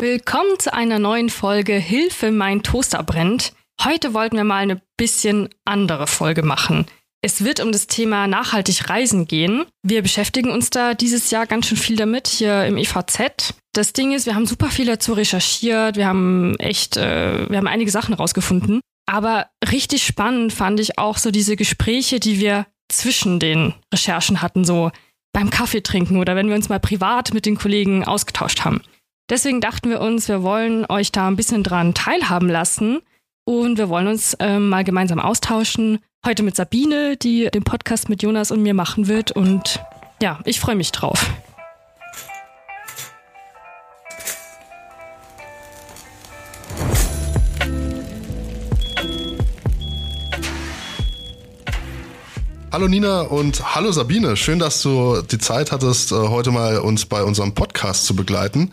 Willkommen zu einer neuen Folge Hilfe, mein Toaster brennt. Heute wollten wir mal eine bisschen andere Folge machen. Es wird um das Thema nachhaltig reisen gehen. Wir beschäftigen uns da dieses Jahr ganz schön viel damit hier im EVZ. Das Ding ist, wir haben super viel dazu recherchiert, wir haben echt, äh, wir haben einige Sachen rausgefunden. Aber richtig spannend fand ich auch so diese Gespräche, die wir zwischen den Recherchen hatten, so beim Kaffee trinken oder wenn wir uns mal privat mit den Kollegen ausgetauscht haben. Deswegen dachten wir uns, wir wollen euch da ein bisschen dran teilhaben lassen und wir wollen uns ähm, mal gemeinsam austauschen. Heute mit Sabine, die den Podcast mit Jonas und mir machen wird. Und ja, ich freue mich drauf. Hallo Nina und hallo Sabine. Schön, dass du die Zeit hattest, äh, heute mal uns bei unserem Podcast zu begleiten.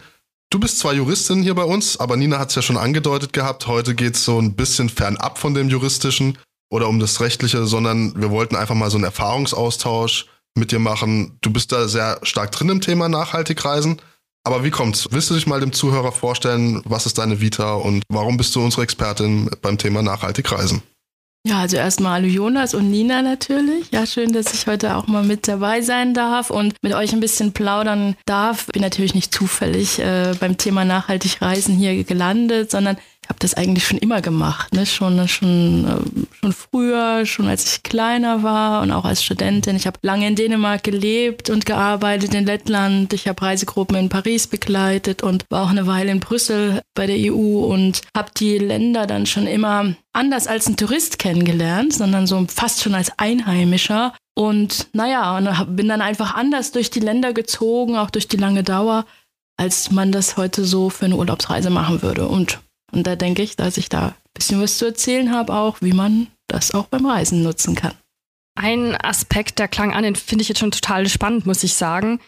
Du bist zwar Juristin hier bei uns, aber Nina hat es ja schon angedeutet gehabt, heute geht es so ein bisschen fernab von dem Juristischen oder um das Rechtliche, sondern wir wollten einfach mal so einen Erfahrungsaustausch mit dir machen. Du bist da sehr stark drin im Thema nachhaltig reisen. Aber wie kommt's? Willst du dich mal dem Zuhörer vorstellen, was ist deine Vita und warum bist du unsere Expertin beim Thema nachhaltig reisen? Ja, also erstmal hallo Jonas und Nina natürlich. Ja, schön, dass ich heute auch mal mit dabei sein darf und mit euch ein bisschen plaudern darf. Bin natürlich nicht zufällig äh, beim Thema nachhaltig Reisen hier gelandet, sondern ich habe das eigentlich schon immer gemacht, ne? schon, schon, äh, schon früher, schon als ich kleiner war und auch als Studentin. Ich habe lange in Dänemark gelebt und gearbeitet, in Lettland. Ich habe Reisegruppen in Paris begleitet und war auch eine Weile in Brüssel bei der EU und habe die Länder dann schon immer anders als ein Tourist kennengelernt, sondern so fast schon als Einheimischer. Und naja, und bin dann einfach anders durch die Länder gezogen, auch durch die lange Dauer, als man das heute so für eine Urlaubsreise machen würde. Und und da denke ich, dass ich da ein bisschen was zu erzählen habe, auch wie man das auch beim Reisen nutzen kann. Ein Aspekt, der klang an, den finde ich jetzt schon total spannend, muss ich sagen.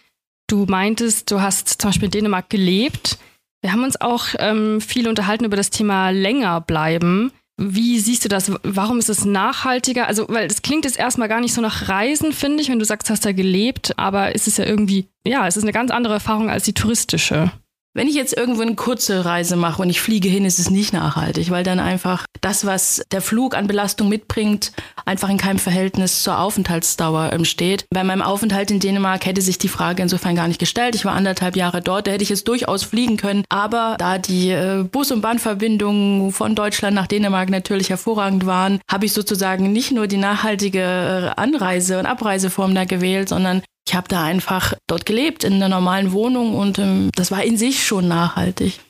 Du meintest, du hast zum Beispiel in Dänemark gelebt. Wir haben uns auch ähm, viel unterhalten über das Thema länger bleiben. Wie siehst du das? Warum ist es nachhaltiger? Also, weil es klingt jetzt erstmal gar nicht so nach Reisen, finde ich, wenn du sagst, du hast da gelebt, aber es ist ja irgendwie, ja, es ist eine ganz andere Erfahrung als die touristische. Wenn ich jetzt irgendwo eine kurze Reise mache und ich fliege hin, ist es nicht nachhaltig, weil dann einfach das, was der Flug an Belastung mitbringt, einfach in keinem Verhältnis zur Aufenthaltsdauer steht. Bei meinem Aufenthalt in Dänemark hätte sich die Frage insofern gar nicht gestellt. Ich war anderthalb Jahre dort, da hätte ich jetzt durchaus fliegen können. Aber da die äh, Bus- und Bahnverbindungen von Deutschland nach Dänemark natürlich hervorragend waren, habe ich sozusagen nicht nur die nachhaltige äh, Anreise- und Abreiseform da gewählt, sondern ich habe da einfach dort gelebt, in einer normalen Wohnung und ähm, das war in sich schon nachhaltig.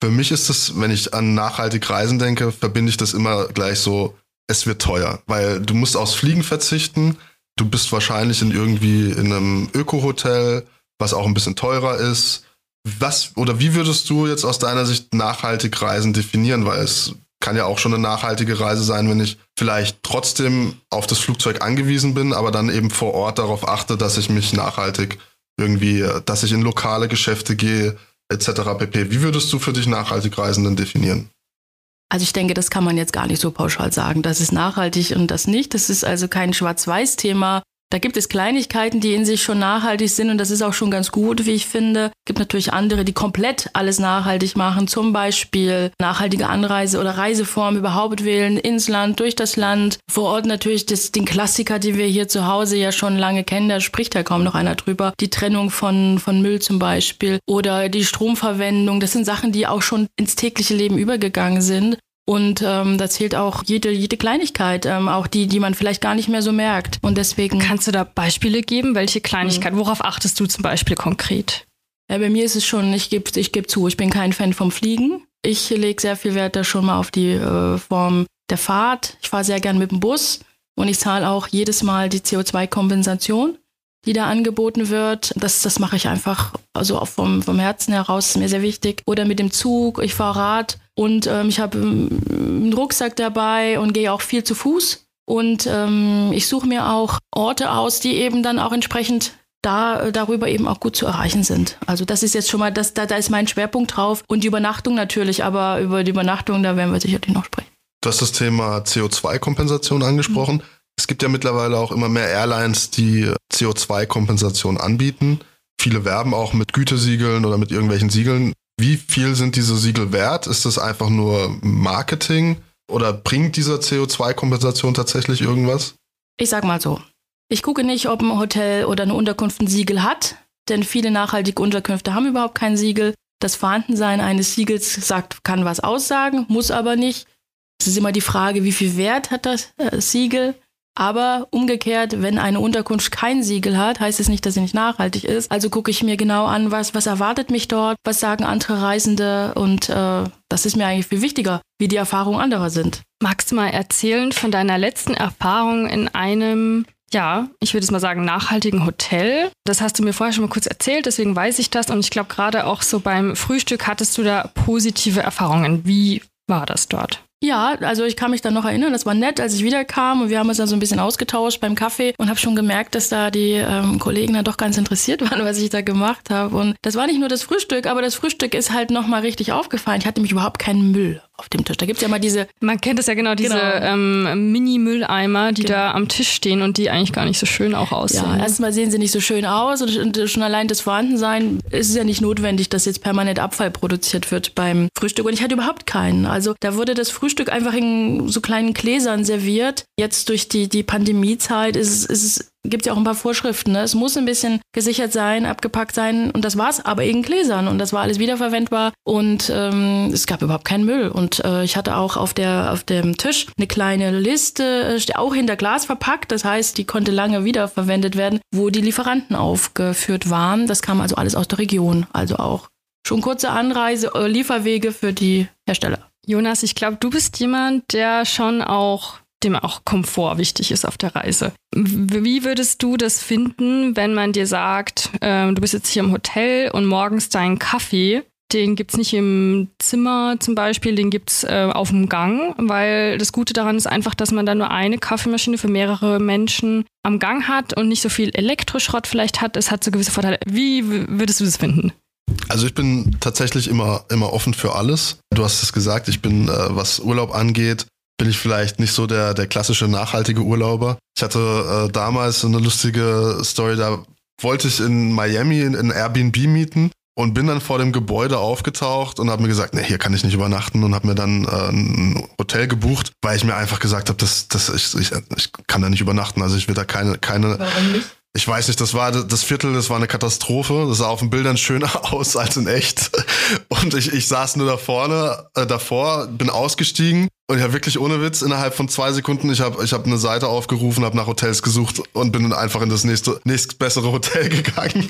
Für mich ist es, wenn ich an nachhaltig Reisen denke, verbinde ich das immer gleich so, es wird teuer, weil du musst aufs Fliegen verzichten. Du bist wahrscheinlich in irgendwie in einem Öko-Hotel, was auch ein bisschen teurer ist. Was oder wie würdest du jetzt aus deiner Sicht nachhaltig Reisen definieren? Weil es kann ja auch schon eine nachhaltige Reise sein, wenn ich vielleicht trotzdem auf das Flugzeug angewiesen bin, aber dann eben vor Ort darauf achte, dass ich mich nachhaltig irgendwie, dass ich in lokale Geschäfte gehe, etc. pp. Wie würdest du für dich nachhaltig Reisenden definieren? Also ich denke, das kann man jetzt gar nicht so pauschal sagen. Das ist nachhaltig und das nicht. Das ist also kein Schwarz-Weiß-Thema. Da gibt es Kleinigkeiten, die in sich schon nachhaltig sind und das ist auch schon ganz gut, wie ich finde. Gibt natürlich andere, die komplett alles nachhaltig machen, zum Beispiel nachhaltige Anreise oder Reiseform überhaupt wählen, ins Land, durch das Land. Vor Ort natürlich das, den Klassiker, die wir hier zu Hause ja schon lange kennen, da spricht ja kaum noch einer drüber. Die Trennung von, von Müll zum Beispiel oder die Stromverwendung, das sind Sachen, die auch schon ins tägliche Leben übergegangen sind. Und ähm, da zählt auch jede, jede Kleinigkeit, ähm, auch die, die man vielleicht gar nicht mehr so merkt. Und deswegen. Kannst du da Beispiele geben? Welche Kleinigkeit? Mhm. Worauf achtest du zum Beispiel konkret? Ja, bei mir ist es schon, ich gebe ich geb zu, ich bin kein Fan vom Fliegen. Ich lege sehr viel Wert da schon mal auf die äh, Form der Fahrt. Ich fahre sehr gern mit dem Bus und ich zahle auch jedes Mal die CO2-Kompensation, die da angeboten wird. Das, das mache ich einfach, also auch vom, vom Herzen heraus, ist mir sehr wichtig. Oder mit dem Zug, ich fahre Rad und ähm, ich habe ähm, einen Rucksack dabei und gehe auch viel zu Fuß. Und ähm, ich suche mir auch Orte aus, die eben dann auch entsprechend da darüber eben auch gut zu erreichen sind. Also das ist jetzt schon mal, das, da, da ist mein Schwerpunkt drauf. Und die Übernachtung natürlich, aber über die Übernachtung, da werden wir sicherlich noch sprechen. Du hast das Thema CO2-Kompensation angesprochen. Mhm. Es gibt ja mittlerweile auch immer mehr Airlines, die CO2-Kompensation anbieten. Viele werben auch mit Gütesiegeln oder mit irgendwelchen Siegeln. Wie viel sind diese Siegel wert? Ist das einfach nur Marketing oder bringt diese CO2-Kompensation tatsächlich irgendwas? Ich sag mal so. Ich gucke nicht, ob ein Hotel oder eine Unterkunft ein Siegel hat, denn viele nachhaltige Unterkünfte haben überhaupt kein Siegel. Das Vorhandensein eines Siegels sagt, kann was aussagen, muss aber nicht. Es ist immer die Frage, wie viel Wert hat das äh, Siegel? Aber umgekehrt, wenn eine Unterkunft kein Siegel hat, heißt es nicht, dass sie nicht nachhaltig ist. Also gucke ich mir genau an, was, was erwartet mich dort, was sagen andere Reisende und äh, das ist mir eigentlich viel wichtiger, wie die Erfahrungen anderer sind. Magst du mal erzählen von deiner letzten Erfahrung in einem ja, ich würde es mal sagen, nachhaltigen Hotel. Das hast du mir vorher schon mal kurz erzählt, deswegen weiß ich das. Und ich glaube, gerade auch so beim Frühstück hattest du da positive Erfahrungen. Wie war das dort? Ja, also ich kann mich dann noch erinnern, das war nett, als ich wiederkam und wir haben uns dann so ein bisschen ausgetauscht beim Kaffee und habe schon gemerkt, dass da die ähm, Kollegen dann doch ganz interessiert waren, was ich da gemacht habe. Und das war nicht nur das Frühstück, aber das Frühstück ist halt nochmal richtig aufgefallen. Ich hatte nämlich überhaupt keinen Müll auf dem Tisch. Da gibt es ja mal diese. Man kennt es ja genau, diese genau. ähm, Mini-Mülleimer, die genau. da am Tisch stehen und die eigentlich gar nicht so schön auch aussehen. Ja, ne? erstmal sehen sie nicht so schön aus und, und schon allein das Vorhandensein ist es ja nicht notwendig, dass jetzt permanent Abfall produziert wird beim Frühstück. Und ich hatte überhaupt keinen. Also da wurde das Frühstück einfach in so kleinen Gläsern serviert. Jetzt durch die, die Pandemiezeit ist, ist es gibt es ja auch ein paar Vorschriften. Ne? Es muss ein bisschen gesichert sein, abgepackt sein und das war's, aber in Gläsern und das war alles wiederverwendbar und ähm, es gab überhaupt keinen Müll. Und äh, ich hatte auch auf, der, auf dem Tisch eine kleine Liste, äh, auch hinter Glas verpackt, das heißt, die konnte lange wiederverwendet werden, wo die Lieferanten aufgeführt waren. Das kam also alles aus der Region, also auch schon kurze Anreise, äh, Lieferwege für die Hersteller. Jonas, ich glaube, du bist jemand, der schon auch dem auch Komfort wichtig ist auf der Reise. Wie würdest du das finden, wenn man dir sagt, äh, du bist jetzt hier im Hotel und morgens deinen Kaffee, den gibt es nicht im Zimmer zum Beispiel, den gibt's äh, auf dem Gang, weil das Gute daran ist einfach, dass man da nur eine Kaffeemaschine für mehrere Menschen am Gang hat und nicht so viel Elektroschrott vielleicht hat. Es hat so gewisse Vorteile. Wie würdest du das finden? Also ich bin tatsächlich immer, immer offen für alles. Du hast es gesagt, ich bin, äh, was Urlaub angeht, bin ich vielleicht nicht so der, der klassische nachhaltige Urlauber. Ich hatte äh, damals so eine lustige Story, da wollte ich in Miami in, in Airbnb mieten und bin dann vor dem Gebäude aufgetaucht und habe mir gesagt, nee, hier kann ich nicht übernachten und habe mir dann äh, ein Hotel gebucht, weil ich mir einfach gesagt habe, das, das, ich, ich, ich kann da nicht übernachten. Also ich will da keine, keine. Warum nicht? Ich weiß nicht, das war das Viertel, das war eine Katastrophe. Das sah auf den Bildern schöner aus als in echt. Und ich, ich saß nur da vorne, äh, davor, bin ausgestiegen und habe wirklich ohne Witz innerhalb von zwei Sekunden, ich habe ich hab eine Seite aufgerufen, habe nach Hotels gesucht und bin dann einfach in das nächste nächst bessere Hotel gegangen,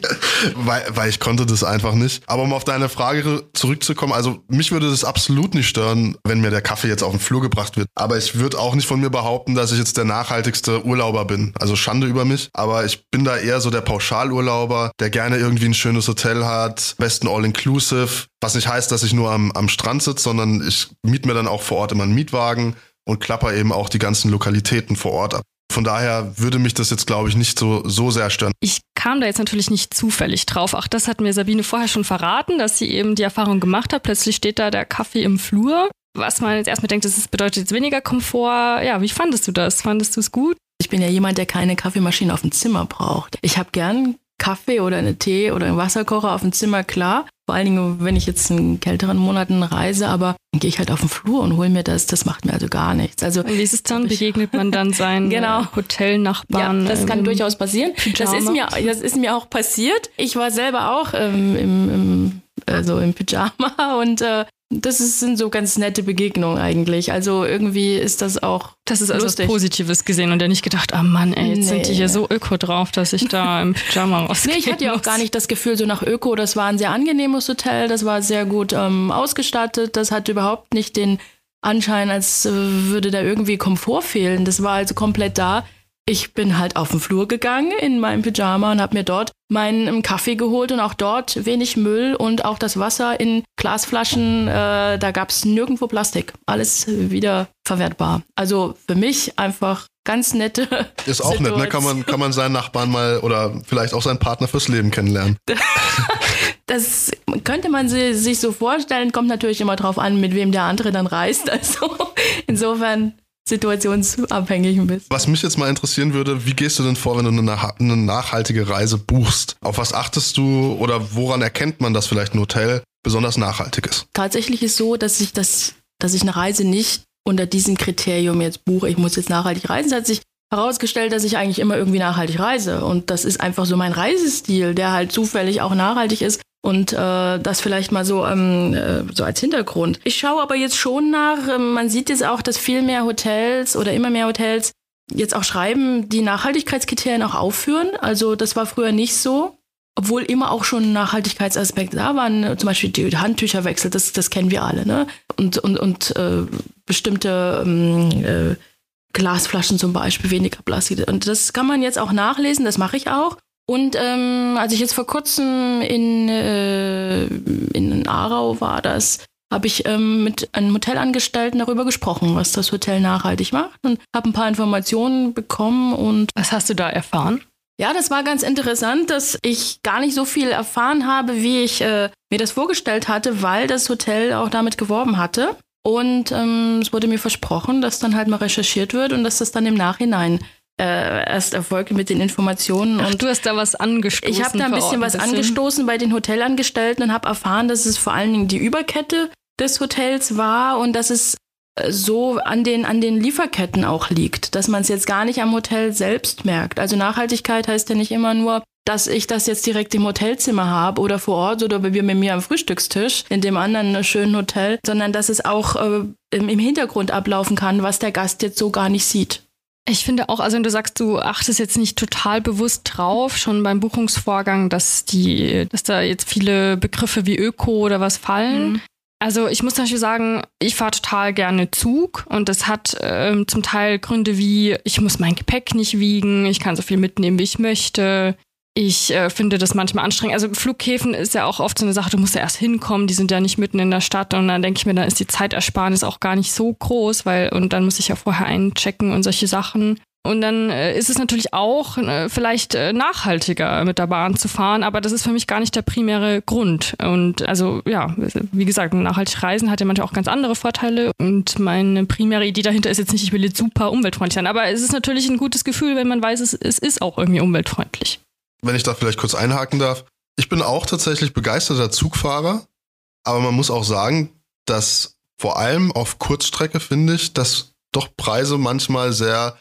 weil, weil ich konnte das einfach nicht. Aber um auf deine Frage zurückzukommen, also mich würde das absolut nicht stören, wenn mir der Kaffee jetzt auf den Flur gebracht wird. Aber ich würde auch nicht von mir behaupten, dass ich jetzt der nachhaltigste Urlauber bin. Also Schande über mich. Aber ich bin da eher so der Pauschalurlauber, der gerne irgendwie ein schönes Hotel hat, besten All-Inclusive, was nicht heißt, dass ich nur am, am Strand sitze, sondern ich miete mir dann auch vor Ort immer einen Mietwagen und klapper eben auch die ganzen Lokalitäten vor Ort ab. Von daher würde mich das jetzt, glaube ich, nicht so, so sehr stören. Ich kam da jetzt natürlich nicht zufällig drauf. Auch das hat mir Sabine vorher schon verraten, dass sie eben die Erfahrung gemacht hat. Plötzlich steht da der Kaffee im Flur. Was man jetzt erstmal denkt, das bedeutet jetzt weniger Komfort. Ja, wie fandest du das? Fandest du es gut? Ich bin ja jemand, der keine Kaffeemaschine auf dem Zimmer braucht. Ich habe gern Kaffee oder eine Tee oder einen Wasserkocher auf dem Zimmer, klar. Vor allen Dingen, wenn ich jetzt in kälteren Monaten reise, aber dann gehe ich halt auf den Flur und hole mir das. Das macht mir also gar nichts. Also und wie ist es dann? Begegnet man dann seinen genau. Hotelnachbarn? Ja, das kann durchaus passieren. Das ist, mir, das ist mir auch passiert. Ich war selber auch ähm, im, im also im Pyjama und äh, das ist, sind so ganz nette Begegnungen eigentlich. Also irgendwie ist das auch. Das ist also was Positives gesehen und ja nicht gedacht, ah oh Mann, ey, jetzt nee. sind die hier so öko drauf, dass ich da im Pyjama rausgehe. Nee, ich hatte ja auch gar nicht das Gefühl so nach Öko. Das war ein sehr angenehmes Hotel, das war sehr gut ähm, ausgestattet, das hatte überhaupt nicht den Anschein, als äh, würde da irgendwie Komfort fehlen. Das war also komplett da. Ich bin halt auf den Flur gegangen in meinem Pyjama und habe mir dort meinen Kaffee geholt und auch dort wenig Müll und auch das Wasser in Glasflaschen. Äh, da gab es nirgendwo Plastik. Alles wieder verwertbar. Also für mich einfach ganz nette. Ist auch Situation. nett, ne? Kann man, kann man seinen Nachbarn mal oder vielleicht auch seinen Partner fürs Leben kennenlernen. das könnte man sich so vorstellen, kommt natürlich immer drauf an, mit wem der andere dann reist. Also insofern situationsabhängig ein bisschen. Was mich jetzt mal interessieren würde, wie gehst du denn vor, wenn du eine, eine nachhaltige Reise buchst? Auf was achtest du oder woran erkennt man, dass vielleicht ein Hotel besonders nachhaltig ist. Tatsächlich ist so, dass ich das, dass ich eine Reise nicht unter diesem Kriterium jetzt buche, ich muss jetzt nachhaltig reisen. Es hat sich herausgestellt, dass ich eigentlich immer irgendwie nachhaltig reise. Und das ist einfach so mein Reisestil, der halt zufällig auch nachhaltig ist. Und äh, das vielleicht mal so, ähm, äh, so als Hintergrund. Ich schaue aber jetzt schon nach, äh, man sieht jetzt auch, dass viel mehr Hotels oder immer mehr Hotels jetzt auch schreiben, die Nachhaltigkeitskriterien auch aufführen. Also das war früher nicht so. Obwohl immer auch schon Nachhaltigkeitsaspekte da waren, zum Beispiel die Handtücherwechsel, das, das kennen wir alle, ne? Und, und, und äh, bestimmte ähm, äh, Glasflaschen zum Beispiel, weniger Plastik. Und das kann man jetzt auch nachlesen, das mache ich auch. Und ähm, als ich jetzt vor kurzem in, äh, in Aarau war, das habe ich ähm, mit einem Hotelangestellten darüber gesprochen, was das Hotel nachhaltig macht und habe ein paar Informationen bekommen und was hast du da erfahren? Ja, das war ganz interessant, dass ich gar nicht so viel erfahren habe, wie ich äh, mir das vorgestellt hatte, weil das Hotel auch damit geworben hatte. Und ähm, es wurde mir versprochen, dass dann halt mal recherchiert wird und dass das dann im Nachhinein äh, erst erfolgt mit den Informationen. Ach, und du hast da was angestoßen. Ich habe da ein bisschen was bisschen. angestoßen bei den Hotelangestellten und habe erfahren, dass es vor allen Dingen die Überkette des Hotels war und dass es äh, so an den, an den Lieferketten auch liegt, dass man es jetzt gar nicht am Hotel selbst merkt. Also Nachhaltigkeit heißt ja nicht immer nur, dass ich das jetzt direkt im Hotelzimmer habe oder vor Ort oder bei mir am Frühstückstisch in dem anderen schönen Hotel, sondern dass es auch äh, im Hintergrund ablaufen kann, was der Gast jetzt so gar nicht sieht. Ich finde auch, also wenn du sagst, du achtest jetzt nicht total bewusst drauf, schon beim Buchungsvorgang, dass die, dass da jetzt viele Begriffe wie Öko oder was fallen. Mhm. Also ich muss zum Beispiel sagen, ich fahre total gerne Zug und das hat ähm, zum Teil Gründe wie, ich muss mein Gepäck nicht wiegen, ich kann so viel mitnehmen, wie ich möchte. Ich äh, finde das manchmal anstrengend. Also Flughäfen ist ja auch oft so eine Sache, du musst ja erst hinkommen, die sind ja nicht mitten in der Stadt und dann denke ich mir, dann ist die Zeitersparnis auch gar nicht so groß, weil und dann muss ich ja vorher einchecken und solche Sachen. Und dann äh, ist es natürlich auch äh, vielleicht äh, nachhaltiger mit der Bahn zu fahren, aber das ist für mich gar nicht der primäre Grund. Und also ja, wie gesagt, nachhaltig reisen hat ja manchmal auch ganz andere Vorteile. Und meine primäre Idee dahinter ist jetzt nicht, ich will jetzt super umweltfreundlich sein, aber es ist natürlich ein gutes Gefühl, wenn man weiß, es, es ist auch irgendwie umweltfreundlich wenn ich da vielleicht kurz einhaken darf. Ich bin auch tatsächlich begeisterter Zugfahrer, aber man muss auch sagen, dass vor allem auf Kurzstrecke finde ich, dass doch Preise manchmal sehr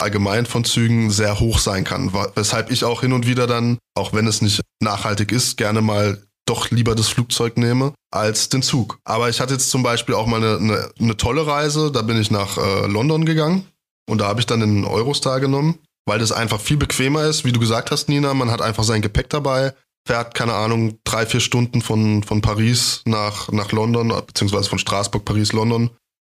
allgemein von Zügen sehr hoch sein kann, weshalb ich auch hin und wieder dann, auch wenn es nicht nachhaltig ist, gerne mal doch lieber das Flugzeug nehme als den Zug. Aber ich hatte jetzt zum Beispiel auch mal eine, eine, eine tolle Reise, da bin ich nach äh, London gegangen und da habe ich dann den Eurostar genommen weil das einfach viel bequemer ist. Wie du gesagt hast, Nina, man hat einfach sein Gepäck dabei, fährt, keine Ahnung, drei, vier Stunden von, von Paris nach, nach London, beziehungsweise von Straßburg, Paris, London.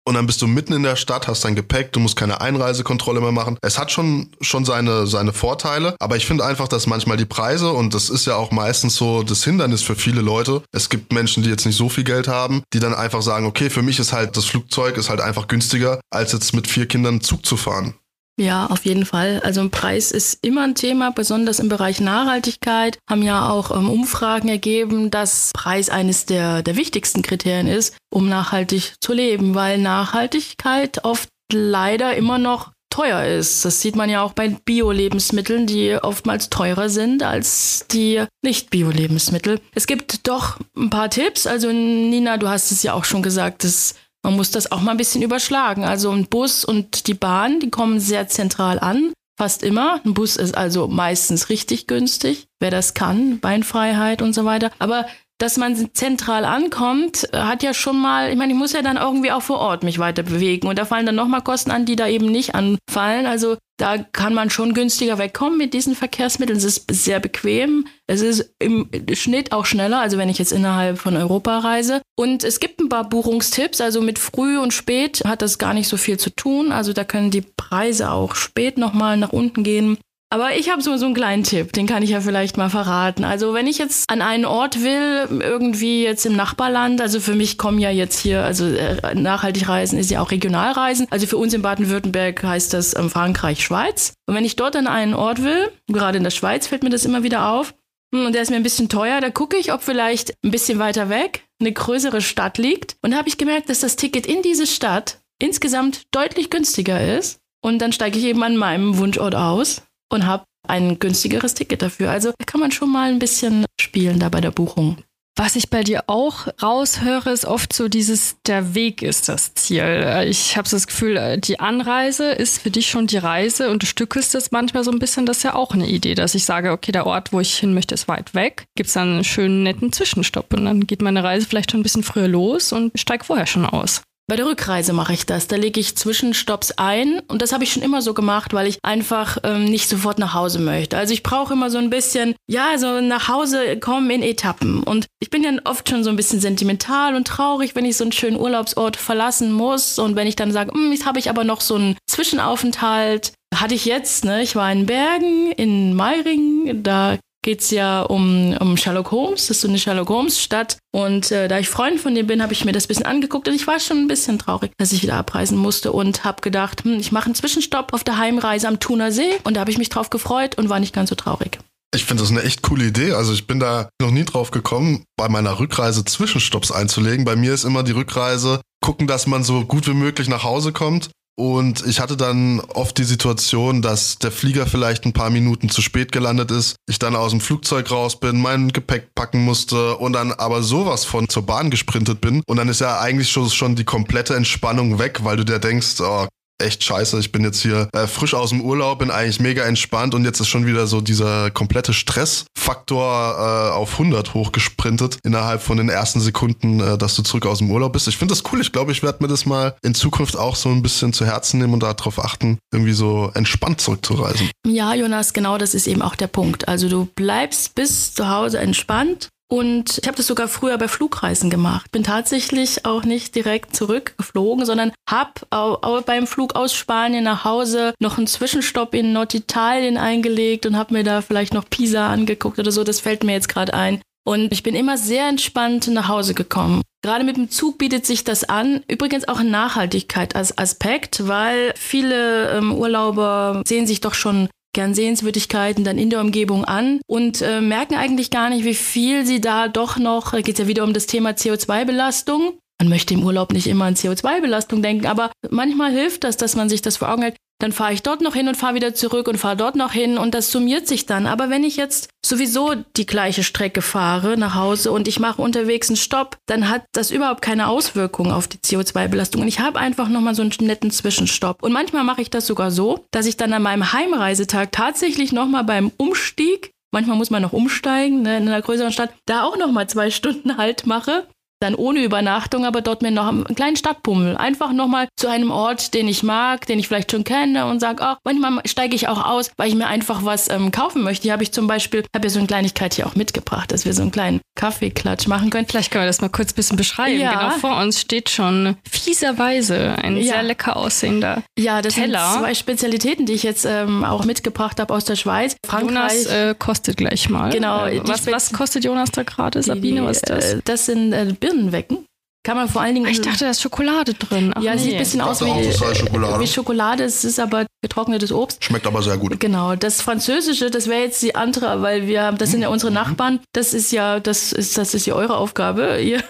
Und dann bist du mitten in der Stadt, hast dein Gepäck, du musst keine Einreisekontrolle mehr machen. Es hat schon, schon seine, seine Vorteile, aber ich finde einfach, dass manchmal die Preise, und das ist ja auch meistens so das Hindernis für viele Leute, es gibt Menschen, die jetzt nicht so viel Geld haben, die dann einfach sagen, okay, für mich ist halt das Flugzeug ist halt einfach günstiger, als jetzt mit vier Kindern Zug zu fahren. Ja, auf jeden Fall. Also Preis ist immer ein Thema, besonders im Bereich Nachhaltigkeit. Haben ja auch ähm, Umfragen ergeben, dass Preis eines der, der wichtigsten Kriterien ist, um nachhaltig zu leben, weil Nachhaltigkeit oft leider immer noch teuer ist. Das sieht man ja auch bei Bio-Lebensmitteln, die oftmals teurer sind als die Nicht-Bio-Lebensmittel. Es gibt doch ein paar Tipps. Also Nina, du hast es ja auch schon gesagt, dass man muss das auch mal ein bisschen überschlagen. Also ein Bus und die Bahn, die kommen sehr zentral an, fast immer. Ein Bus ist also meistens richtig günstig, wer das kann, Beinfreiheit und so weiter. Aber dass man zentral ankommt, hat ja schon mal, ich meine, ich muss ja dann irgendwie auch vor Ort mich weiter bewegen und da fallen dann nochmal Kosten an, die da eben nicht anfallen. Also da kann man schon günstiger wegkommen mit diesen Verkehrsmitteln. Es ist sehr bequem. Es ist im Schnitt auch schneller, also wenn ich jetzt innerhalb von Europa reise. Und es gibt ein paar Buchungstipps. Also mit früh und spät hat das gar nicht so viel zu tun. Also da können die Preise auch spät nochmal nach unten gehen. Aber ich habe so, so einen kleinen Tipp, den kann ich ja vielleicht mal verraten. Also wenn ich jetzt an einen Ort will, irgendwie jetzt im Nachbarland, also für mich kommen ja jetzt hier, also äh, nachhaltig reisen ist ja auch Regionalreisen. Also für uns in Baden-Württemberg heißt das ähm, Frankreich, Schweiz. Und wenn ich dort an einen Ort will, gerade in der Schweiz fällt mir das immer wieder auf, hm, und der ist mir ein bisschen teuer, da gucke ich, ob vielleicht ein bisschen weiter weg eine größere Stadt liegt. Und da habe ich gemerkt, dass das Ticket in diese Stadt insgesamt deutlich günstiger ist. Und dann steige ich eben an meinem Wunschort aus und habe ein günstigeres Ticket dafür. Also da kann man schon mal ein bisschen spielen da bei der Buchung. Was ich bei dir auch raushöre, ist oft so dieses, der Weg ist das Ziel. Ich habe so das Gefühl, die Anreise ist für dich schon die Reise und du stückelst das manchmal so ein bisschen. Das ist ja auch eine Idee, dass ich sage, okay, der Ort, wo ich hin möchte, ist weit weg. Gibt es dann einen schönen, netten Zwischenstopp und dann geht meine Reise vielleicht schon ein bisschen früher los und steige vorher schon aus. Bei der Rückreise mache ich das. Da lege ich Zwischenstopps ein und das habe ich schon immer so gemacht, weil ich einfach ähm, nicht sofort nach Hause möchte. Also ich brauche immer so ein bisschen, ja, so nach Hause kommen in Etappen. Und ich bin ja oft schon so ein bisschen sentimental und traurig, wenn ich so einen schönen Urlaubsort verlassen muss und wenn ich dann sage, hm, jetzt habe ich aber noch so einen Zwischenaufenthalt. Hatte ich jetzt, ne? Ich war in Bergen, in Meiringen, da geht es ja um, um Sherlock Holmes. Das ist so eine Sherlock Holmes-Stadt. Und äh, da ich Freund von dem bin, habe ich mir das ein bisschen angeguckt und ich war schon ein bisschen traurig, dass ich wieder abreisen musste und habe gedacht, hm, ich mache einen Zwischenstopp auf der Heimreise am Thuner See. Und da habe ich mich drauf gefreut und war nicht ganz so traurig. Ich finde das eine echt coole Idee. Also ich bin da noch nie drauf gekommen, bei meiner Rückreise Zwischenstopps einzulegen. Bei mir ist immer die Rückreise, gucken, dass man so gut wie möglich nach Hause kommt und ich hatte dann oft die Situation, dass der Flieger vielleicht ein paar Minuten zu spät gelandet ist, ich dann aus dem Flugzeug raus bin, mein Gepäck packen musste und dann aber sowas von zur Bahn gesprintet bin. Und dann ist ja eigentlich schon, schon die komplette Entspannung weg, weil du dir denkst, oh, echt scheiße. Ich bin jetzt hier äh, frisch aus dem Urlaub, bin eigentlich mega entspannt und jetzt ist schon wieder so dieser komplette Stressfaktor äh, auf 100 hochgesprintet innerhalb von den ersten Sekunden, äh, dass du zurück aus dem Urlaub bist. Ich finde das cool. Ich glaube, ich werde mir das mal in Zukunft auch so ein bisschen zu Herzen nehmen und darauf achten, irgendwie so entspannt zurückzureisen. Ja, Jonas, genau das ist eben auch der Punkt. Also du bleibst bis zu Hause entspannt und ich habe das sogar früher bei Flugreisen gemacht. Bin tatsächlich auch nicht direkt zurückgeflogen, sondern habe beim Flug aus Spanien nach Hause noch einen Zwischenstopp in Norditalien eingelegt und habe mir da vielleicht noch Pisa angeguckt oder so. Das fällt mir jetzt gerade ein. Und ich bin immer sehr entspannt nach Hause gekommen. Gerade mit dem Zug bietet sich das an. Übrigens auch Nachhaltigkeit als Aspekt, weil viele ähm, Urlauber sehen sich doch schon gern Sehenswürdigkeiten dann in der Umgebung an und äh, merken eigentlich gar nicht, wie viel sie da doch noch, da geht es ja wieder um das Thema CO2-Belastung. Man möchte im Urlaub nicht immer an CO2-Belastung denken, aber manchmal hilft das, dass man sich das vor Augen hält dann fahre ich dort noch hin und fahre wieder zurück und fahre dort noch hin und das summiert sich dann. Aber wenn ich jetzt sowieso die gleiche Strecke fahre nach Hause und ich mache unterwegs einen Stopp, dann hat das überhaupt keine Auswirkung auf die CO2-Belastung. Und ich habe einfach nochmal so einen netten Zwischenstopp. Und manchmal mache ich das sogar so, dass ich dann an meinem Heimreisetag tatsächlich nochmal beim Umstieg Manchmal muss man noch umsteigen ne, in einer größeren Stadt, da auch nochmal zwei Stunden Halt mache dann ohne Übernachtung, aber dort mir noch einen kleinen Stadtbummel. Einfach nochmal zu einem Ort, den ich mag, den ich vielleicht schon kenne und sage, ach, manchmal steige ich auch aus, weil ich mir einfach was ähm, kaufen möchte. Hier habe ich zum Beispiel, habe ja so eine Kleinigkeit hier auch mitgebracht, dass wir so einen kleinen Kaffeeklatsch machen können. Vielleicht können wir das mal kurz ein bisschen beschreiben. Ja. Genau vor uns steht schon fieserweise ein ja. sehr lecker aussehender ja, das Teller. sind zwei Spezialitäten, die ich jetzt ähm, auch mitgebracht habe aus der Schweiz. Frankreich. Jonas äh, kostet gleich mal. Genau. Äh, was, was, kostet Jonas da gerade? Sabine, was ist das? Äh, das sind äh, Birnenwecken. Kann man vor allen Dingen. Ich dachte, da ist Schokolade drin. Ach, ja, nee. sieht ein bisschen aus wie, auch, Schokolade. wie Schokolade. Es ist aber getrocknetes Obst. Schmeckt aber sehr gut. Genau. Das Französische, das wäre jetzt die andere, weil wir, das sind ja unsere Nachbarn. Das ist ja, das ist, das ist ja eure Aufgabe. Ihr,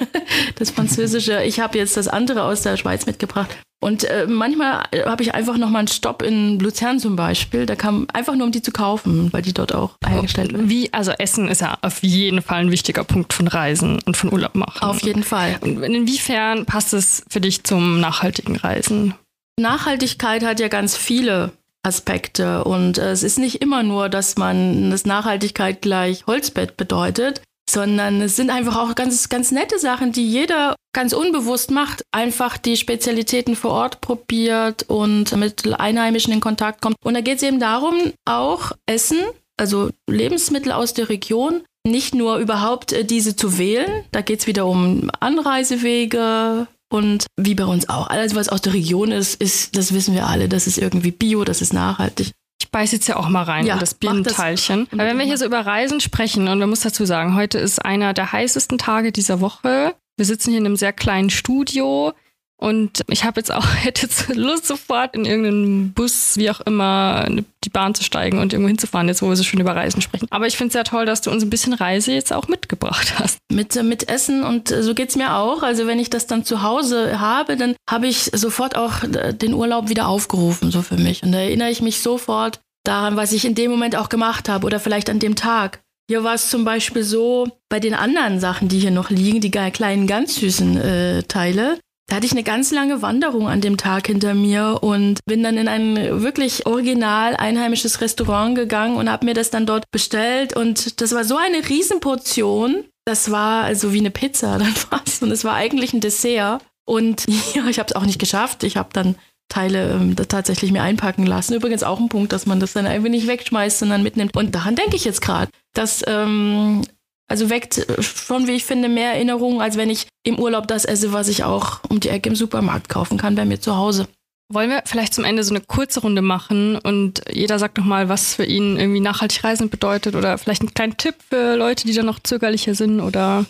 das Französische. Ich habe jetzt das andere aus der Schweiz mitgebracht. Und äh, manchmal äh, habe ich einfach nochmal einen Stopp in Luzern zum Beispiel. Da kam einfach nur, um die zu kaufen, weil die dort auch hergestellt werden. Wie, also Essen ist ja auf jeden Fall ein wichtiger Punkt von Reisen und von Urlaub machen. Auf jeden Fall. Und inwiefern passt es für dich zum nachhaltigen Reisen? Nachhaltigkeit hat ja ganz viele Aspekte und äh, es ist nicht immer nur, dass man das Nachhaltigkeit gleich Holzbett bedeutet sondern es sind einfach auch ganz, ganz nette Sachen, die jeder ganz unbewusst macht. Einfach die Spezialitäten vor Ort probiert und mit Einheimischen in Kontakt kommt. Und da geht es eben darum, auch Essen, also Lebensmittel aus der Region, nicht nur überhaupt äh, diese zu wählen. Da geht es wieder um Anreisewege, und wie bei uns auch. Alles, was aus der Region ist, ist, das wissen wir alle, das ist irgendwie bio, das ist nachhaltig. Ich beiß jetzt ja auch mal rein ja, in das Birnenteilchen. Aber wenn wir hier so über Reisen sprechen, und man muss dazu sagen, heute ist einer der heißesten Tage dieser Woche. Wir sitzen hier in einem sehr kleinen Studio. Und ich habe jetzt auch, hätte jetzt Lust, sofort in irgendeinen Bus, wie auch immer, die Bahn zu steigen und irgendwo hinzufahren, jetzt wo wir so schön über Reisen sprechen. Aber ich finde es sehr toll, dass du uns ein bisschen Reise jetzt auch mitgebracht hast. Mit, mit Essen und äh, so geht es mir auch. Also wenn ich das dann zu Hause habe, dann habe ich sofort auch äh, den Urlaub wieder aufgerufen, so für mich. Und da erinnere ich mich sofort daran, was ich in dem Moment auch gemacht habe oder vielleicht an dem Tag. Hier war es zum Beispiel so, bei den anderen Sachen, die hier noch liegen, die kleinen ganz süßen äh, Teile, da hatte ich eine ganz lange Wanderung an dem Tag hinter mir und bin dann in ein wirklich original einheimisches Restaurant gegangen und habe mir das dann dort bestellt. Und das war so eine Riesenportion. Das war also wie eine Pizza dann fast. Und es war eigentlich ein Dessert. Und ja, ich habe es auch nicht geschafft. Ich habe dann Teile ähm, tatsächlich mir einpacken lassen. Übrigens auch ein Punkt, dass man das dann einfach nicht wegschmeißt, sondern mitnimmt. Und daran denke ich jetzt gerade. Das ähm, also weckt äh, schon, wie ich finde, mehr Erinnerungen, als wenn ich im Urlaub das esse, was ich auch um die Ecke im Supermarkt kaufen kann bei mir zu Hause. Wollen wir vielleicht zum Ende so eine kurze Runde machen und jeder sagt nochmal, was für ihn irgendwie nachhaltig reisen bedeutet oder vielleicht einen kleinen Tipp für Leute, die da noch zögerlicher sind oder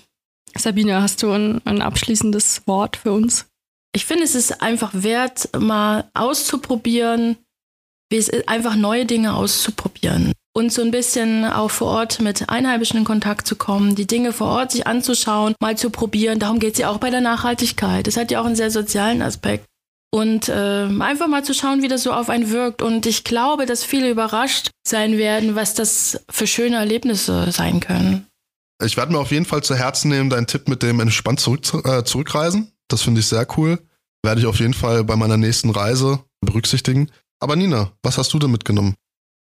Sabine, hast du ein, ein abschließendes Wort für uns? Ich finde, es ist einfach wert, mal auszuprobieren, wie es ist, einfach neue Dinge auszuprobieren und so ein bisschen auch vor Ort mit Einheimischen in Kontakt zu kommen, die Dinge vor Ort sich anzuschauen, mal zu probieren. Darum geht es ja auch bei der Nachhaltigkeit. Das hat ja auch einen sehr sozialen Aspekt. Und äh, einfach mal zu schauen, wie das so auf einen wirkt. Und ich glaube, dass viele überrascht sein werden, was das für schöne Erlebnisse sein können. Ich werde mir auf jeden Fall zu Herzen nehmen, deinen Tipp mit dem entspannt zurück, äh, zurückreisen. Das finde ich sehr cool. Werde ich auf jeden Fall bei meiner nächsten Reise berücksichtigen. Aber Nina, was hast du denn mitgenommen?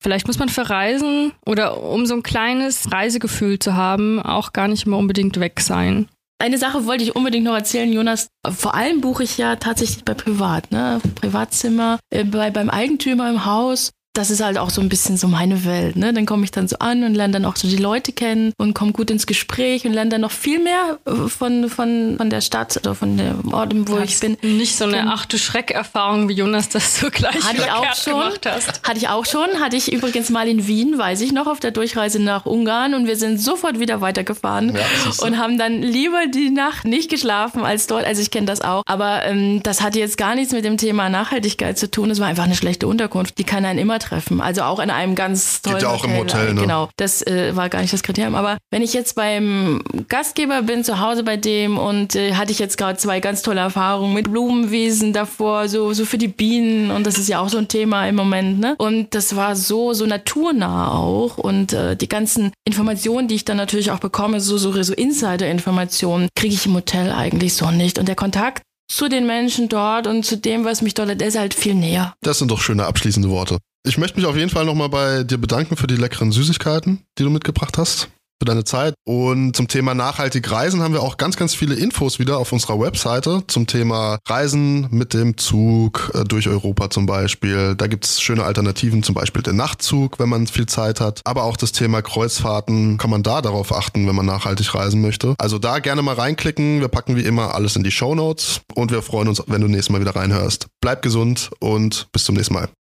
Vielleicht muss man für Reisen oder um so ein kleines Reisegefühl zu haben, auch gar nicht immer unbedingt weg sein. Eine Sache wollte ich unbedingt noch erzählen, Jonas. Vor allem buche ich ja tatsächlich bei Privat, ne? Privatzimmer, äh, bei, beim Eigentümer im Haus das ist halt auch so ein bisschen so meine Welt. Ne? Dann komme ich dann so an und lerne dann auch so die Leute kennen und komme gut ins Gespräch und lerne dann noch viel mehr äh, von, von, von der Stadt oder von dem Ort, wo ich bin. Nicht so eine achte Schreckerfahrung, wie Jonas das so gleich hatte ich auch schon, gemacht hast. Hatte ich auch schon. Hatte ich übrigens mal in Wien, weiß ich noch, auf der Durchreise nach Ungarn und wir sind sofort wieder weitergefahren ja, und haben dann lieber die Nacht nicht geschlafen als dort. Also ich kenne das auch. Aber ähm, das hatte jetzt gar nichts mit dem Thema Nachhaltigkeit zu tun. Es war einfach eine schlechte Unterkunft. Die kann einen immer treffen. Also auch in einem ganz tollen Gibt ja auch Hotel. im Hotel, ne? Genau, das äh, war gar nicht das Kriterium. Aber wenn ich jetzt beim Gastgeber bin, zu Hause bei dem und äh, hatte ich jetzt gerade zwei ganz tolle Erfahrungen mit Blumenwiesen davor, so, so für die Bienen und das ist ja auch so ein Thema im Moment, ne? Und das war so, so naturnah auch und äh, die ganzen Informationen, die ich dann natürlich auch bekomme, so, so, so Insider-Informationen, kriege ich im Hotel eigentlich so nicht. Und der Kontakt zu den Menschen dort und zu dem, was mich dort, der ist halt viel näher. Das sind doch schöne abschließende Worte. Ich möchte mich auf jeden Fall nochmal bei dir bedanken für die leckeren Süßigkeiten, die du mitgebracht hast für deine Zeit. Und zum Thema nachhaltig Reisen haben wir auch ganz, ganz viele Infos wieder auf unserer Webseite zum Thema Reisen mit dem Zug äh, durch Europa zum Beispiel. Da gibt's schöne Alternativen, zum Beispiel den Nachtzug, wenn man viel Zeit hat. Aber auch das Thema Kreuzfahrten kann man da darauf achten, wenn man nachhaltig reisen möchte. Also da gerne mal reinklicken. Wir packen wie immer alles in die Show Notes und wir freuen uns, wenn du nächstes Mal wieder reinhörst. Bleib gesund und bis zum nächsten Mal.